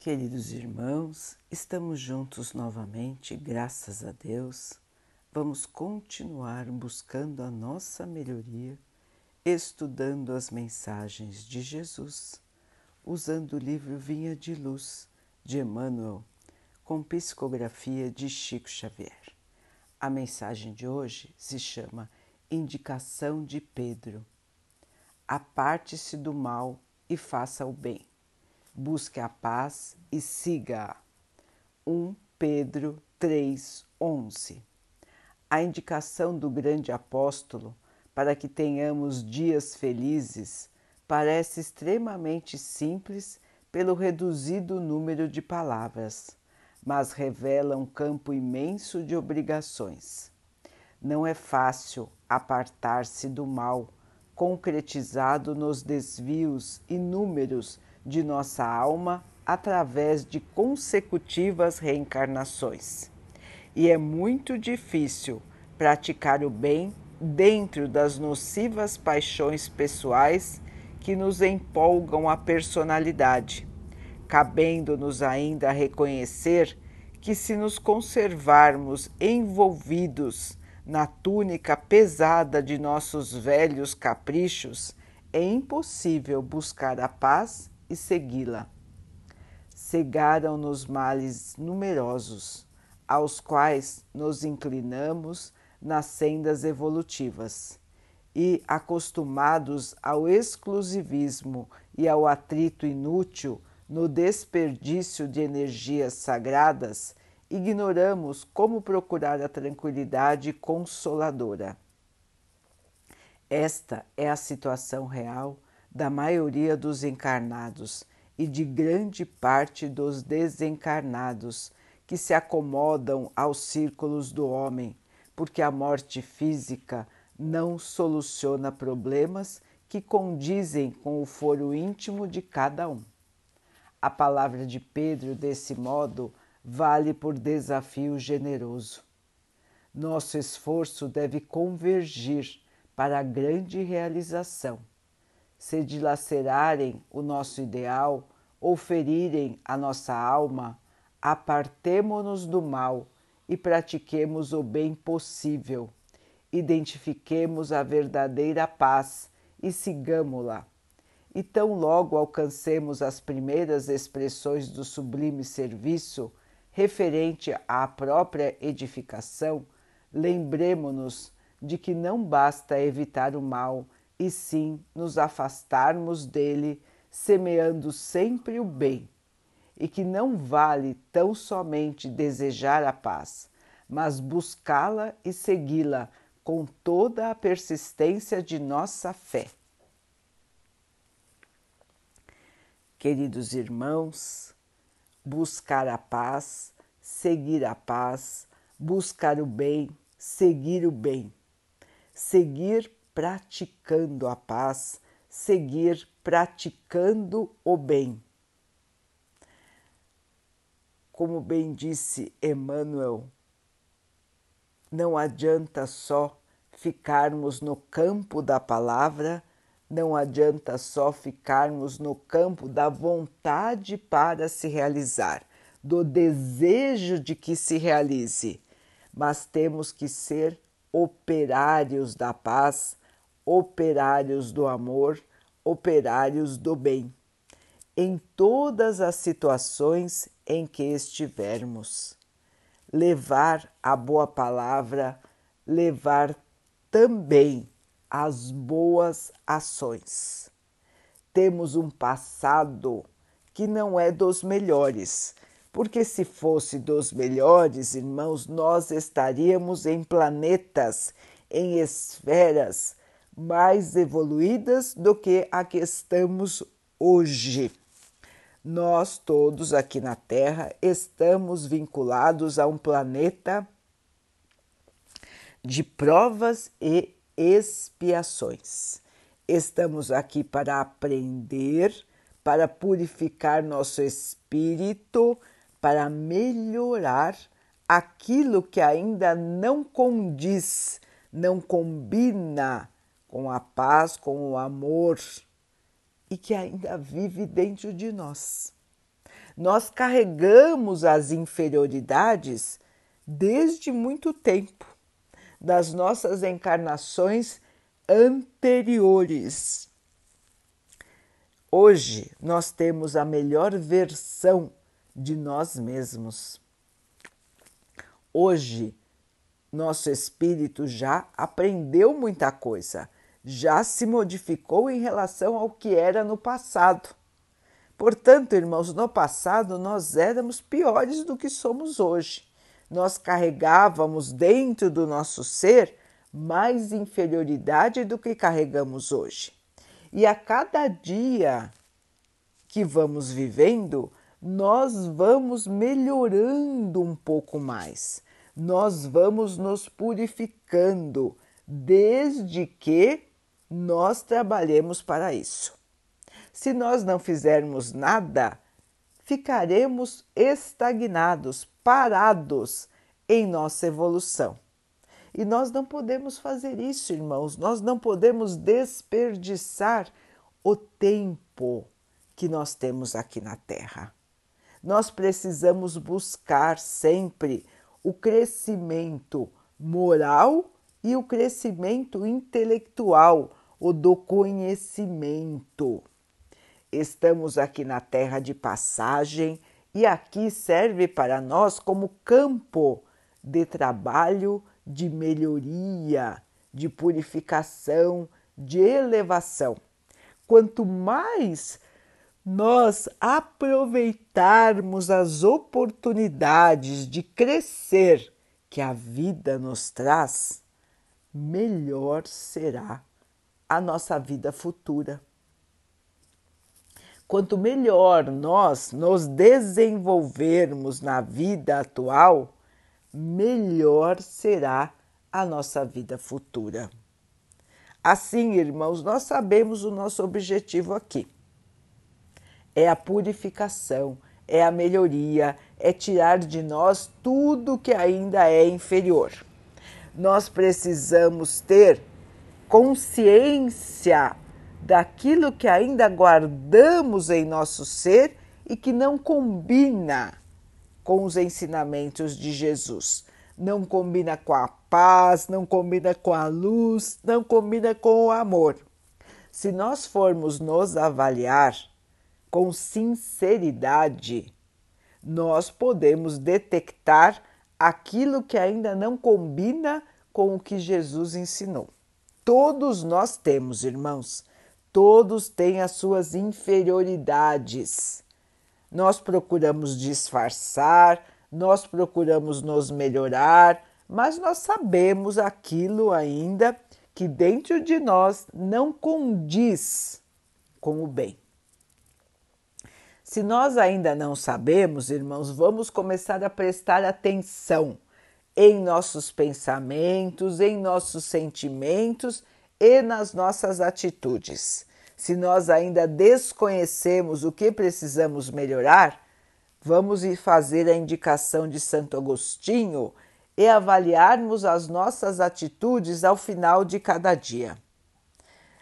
Queridos irmãos, estamos juntos novamente, graças a Deus. Vamos continuar buscando a nossa melhoria, estudando as mensagens de Jesus, usando o livro Vinha de Luz de Emmanuel, com psicografia de Chico Xavier. A mensagem de hoje se chama Indicação de Pedro. Aparte-se do mal e faça o bem busque a paz e siga-a. 1 Pedro 3:11. A indicação do grande apóstolo para que tenhamos dias felizes parece extremamente simples pelo reduzido número de palavras, mas revela um campo imenso de obrigações. Não é fácil apartar-se do mal, concretizado nos desvios inúmeros de nossa alma através de consecutivas reencarnações. E é muito difícil praticar o bem dentro das nocivas paixões pessoais que nos empolgam a personalidade, cabendo-nos ainda reconhecer que, se nos conservarmos envolvidos na túnica pesada de nossos velhos caprichos, é impossível buscar a paz e segui-la. Cegaram-nos males numerosos, aos quais nos inclinamos nas sendas evolutivas, e, acostumados ao exclusivismo e ao atrito inútil no desperdício de energias sagradas, ignoramos como procurar a tranquilidade consoladora. Esta é a situação real da maioria dos encarnados e de grande parte dos desencarnados que se acomodam aos círculos do homem, porque a morte física não soluciona problemas que condizem com o foro íntimo de cada um. A palavra de Pedro, desse modo, vale por desafio generoso. Nosso esforço deve convergir para a grande realização se dilacerarem o nosso ideal ou ferirem a nossa alma, apartemo-nos do mal e pratiquemos o bem possível. Identifiquemos a verdadeira paz e sigamo-la. E tão logo alcancemos as primeiras expressões do sublime serviço referente à própria edificação, lembremo-nos de que não basta evitar o mal e sim nos afastarmos dele, semeando sempre o bem, e que não vale tão somente desejar a paz, mas buscá-la e segui-la com toda a persistência de nossa fé. Queridos irmãos, buscar a paz, seguir a paz, buscar o bem, seguir o bem, seguir praticando a paz, seguir praticando o bem. Como bem disse Emmanuel, não adianta só ficarmos no campo da palavra, não adianta só ficarmos no campo da vontade para se realizar, do desejo de que se realize, mas temos que ser operários da paz, operários do amor, operários do bem, em todas as situações em que estivermos. Levar a boa palavra, levar também as boas ações. Temos um passado que não é dos melhores, porque se fosse dos melhores, irmãos, nós estaríamos em planetas, em esferas mais evoluídas do que a que estamos hoje. Nós todos aqui na Terra estamos vinculados a um planeta de provas e expiações. Estamos aqui para aprender, para purificar nosso espírito, para melhorar aquilo que ainda não condiz, não combina com a paz, com o amor e que ainda vive dentro de nós. Nós carregamos as inferioridades desde muito tempo, das nossas encarnações anteriores. Hoje nós temos a melhor versão de nós mesmos. Hoje, nosso espírito já aprendeu muita coisa, já se modificou em relação ao que era no passado. Portanto, irmãos, no passado nós éramos piores do que somos hoje. Nós carregávamos dentro do nosso ser mais inferioridade do que carregamos hoje. E a cada dia que vamos vivendo, nós vamos melhorando um pouco mais, nós vamos nos purificando, desde que nós trabalhemos para isso. Se nós não fizermos nada, ficaremos estagnados, parados em nossa evolução. E nós não podemos fazer isso, irmãos, nós não podemos desperdiçar o tempo que nós temos aqui na Terra. Nós precisamos buscar sempre o crescimento moral e o crescimento intelectual, o do conhecimento. Estamos aqui na terra de passagem e aqui serve para nós como campo de trabalho de melhoria, de purificação, de elevação. Quanto mais nós aproveitarmos as oportunidades de crescer que a vida nos traz, melhor será a nossa vida futura. Quanto melhor nós nos desenvolvermos na vida atual, melhor será a nossa vida futura. Assim, irmãos, nós sabemos o nosso objetivo aqui. É a purificação, é a melhoria, é tirar de nós tudo que ainda é inferior. Nós precisamos ter consciência daquilo que ainda guardamos em nosso ser e que não combina com os ensinamentos de Jesus. Não combina com a paz, não combina com a luz, não combina com o amor. Se nós formos nos avaliar com sinceridade, nós podemos detectar aquilo que ainda não combina com o que Jesus ensinou. Todos nós temos, irmãos, todos têm as suas inferioridades. Nós procuramos disfarçar, nós procuramos nos melhorar, mas nós sabemos aquilo ainda que dentro de nós não condiz com o bem. Se nós ainda não sabemos, irmãos, vamos começar a prestar atenção em nossos pensamentos, em nossos sentimentos e nas nossas atitudes se nós ainda desconhecemos o que precisamos melhorar, vamos fazer a indicação de Santo Agostinho e avaliarmos as nossas atitudes ao final de cada dia.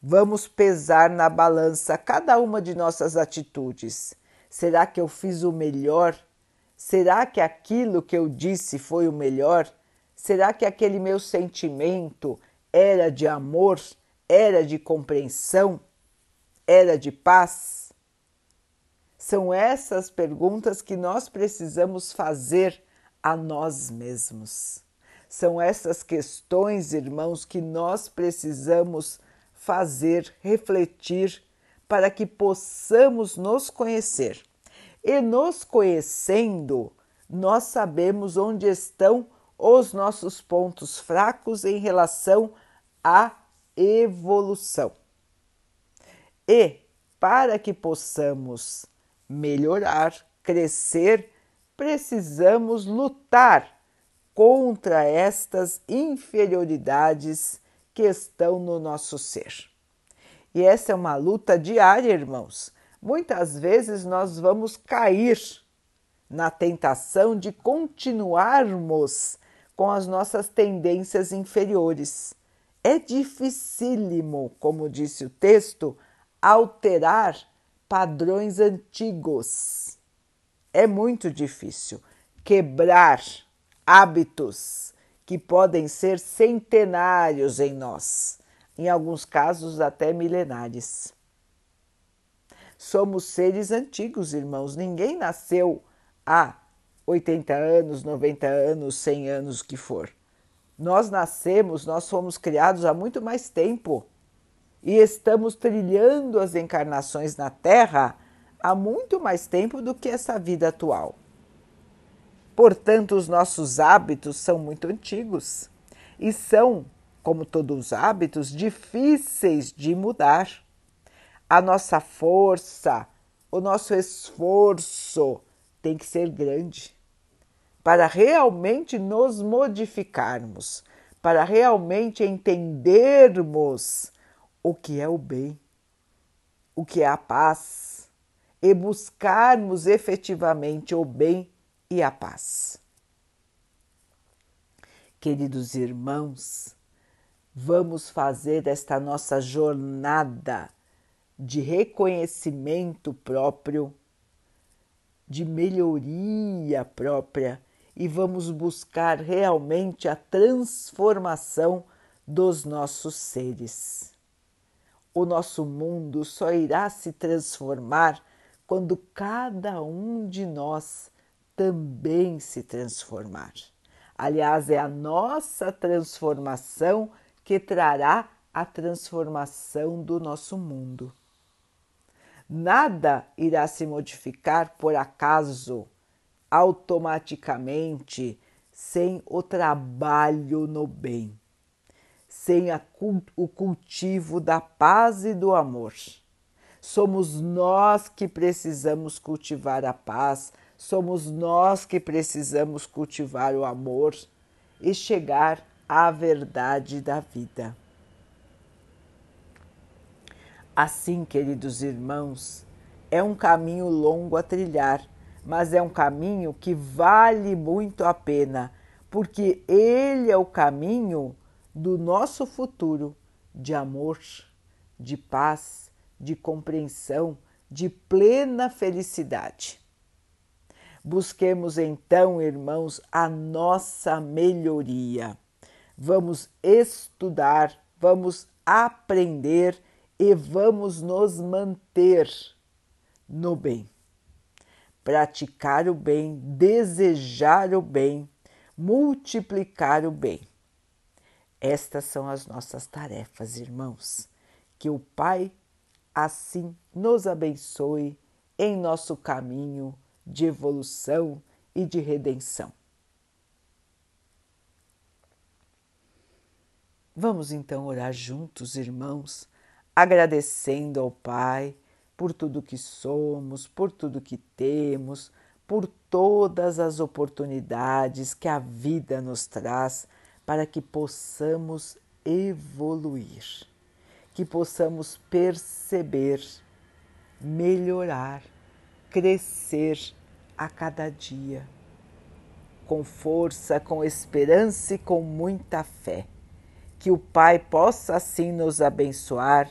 Vamos pesar na balança cada uma de nossas atitudes. Será que eu fiz o melhor? Será que aquilo que eu disse foi o melhor? Será que aquele meu sentimento era de amor, era de compreensão? era de paz? São essas perguntas que nós precisamos fazer a nós mesmos. São essas questões, irmãos, que nós precisamos fazer, refletir, para que possamos nos conhecer. E nos conhecendo, nós sabemos onde estão os nossos pontos fracos em relação à evolução. E para que possamos melhorar, crescer, precisamos lutar contra estas inferioridades que estão no nosso ser. E essa é uma luta diária, irmãos. Muitas vezes nós vamos cair na tentação de continuarmos com as nossas tendências inferiores. É dificílimo, como disse o texto, alterar padrões antigos. É muito difícil quebrar hábitos que podem ser centenários em nós, em alguns casos até milenares. Somos seres antigos, irmãos. Ninguém nasceu há 80 anos, 90 anos, 100 anos que for. Nós nascemos, nós fomos criados há muito mais tempo e estamos trilhando as encarnações na Terra há muito mais tempo do que essa vida atual. Portanto, os nossos hábitos são muito antigos e são, como todos os hábitos, difíceis de mudar. A nossa força, o nosso esforço tem que ser grande para realmente nos modificarmos, para realmente entendermos o que é o bem, o que é a paz e buscarmos efetivamente o bem e a paz. Queridos irmãos, vamos fazer esta nossa jornada de reconhecimento próprio, de melhoria própria e vamos buscar realmente a transformação dos nossos seres. O nosso mundo só irá se transformar quando cada um de nós também se transformar. Aliás, é a nossa transformação que trará a transformação do nosso mundo. Nada irá se modificar por acaso automaticamente sem o trabalho no bem, sem o cultivo da paz e do amor. Somos nós que precisamos cultivar a paz, somos nós que precisamos cultivar o amor e chegar à verdade da vida. Assim, queridos irmãos, é um caminho longo a trilhar mas é um caminho que vale muito a pena, porque ele é o caminho do nosso futuro de amor, de paz, de compreensão, de plena felicidade. Busquemos então, irmãos, a nossa melhoria. Vamos estudar, vamos aprender e vamos nos manter no bem praticar o bem, desejar o bem, multiplicar o bem. Estas são as nossas tarefas, irmãos. Que o Pai assim nos abençoe em nosso caminho de evolução e de redenção. Vamos então orar juntos, irmãos, agradecendo ao Pai por tudo que somos, por tudo que temos, por todas as oportunidades que a vida nos traz para que possamos evoluir, que possamos perceber, melhorar, crescer a cada dia, com força, com esperança e com muita fé. Que o Pai possa assim nos abençoar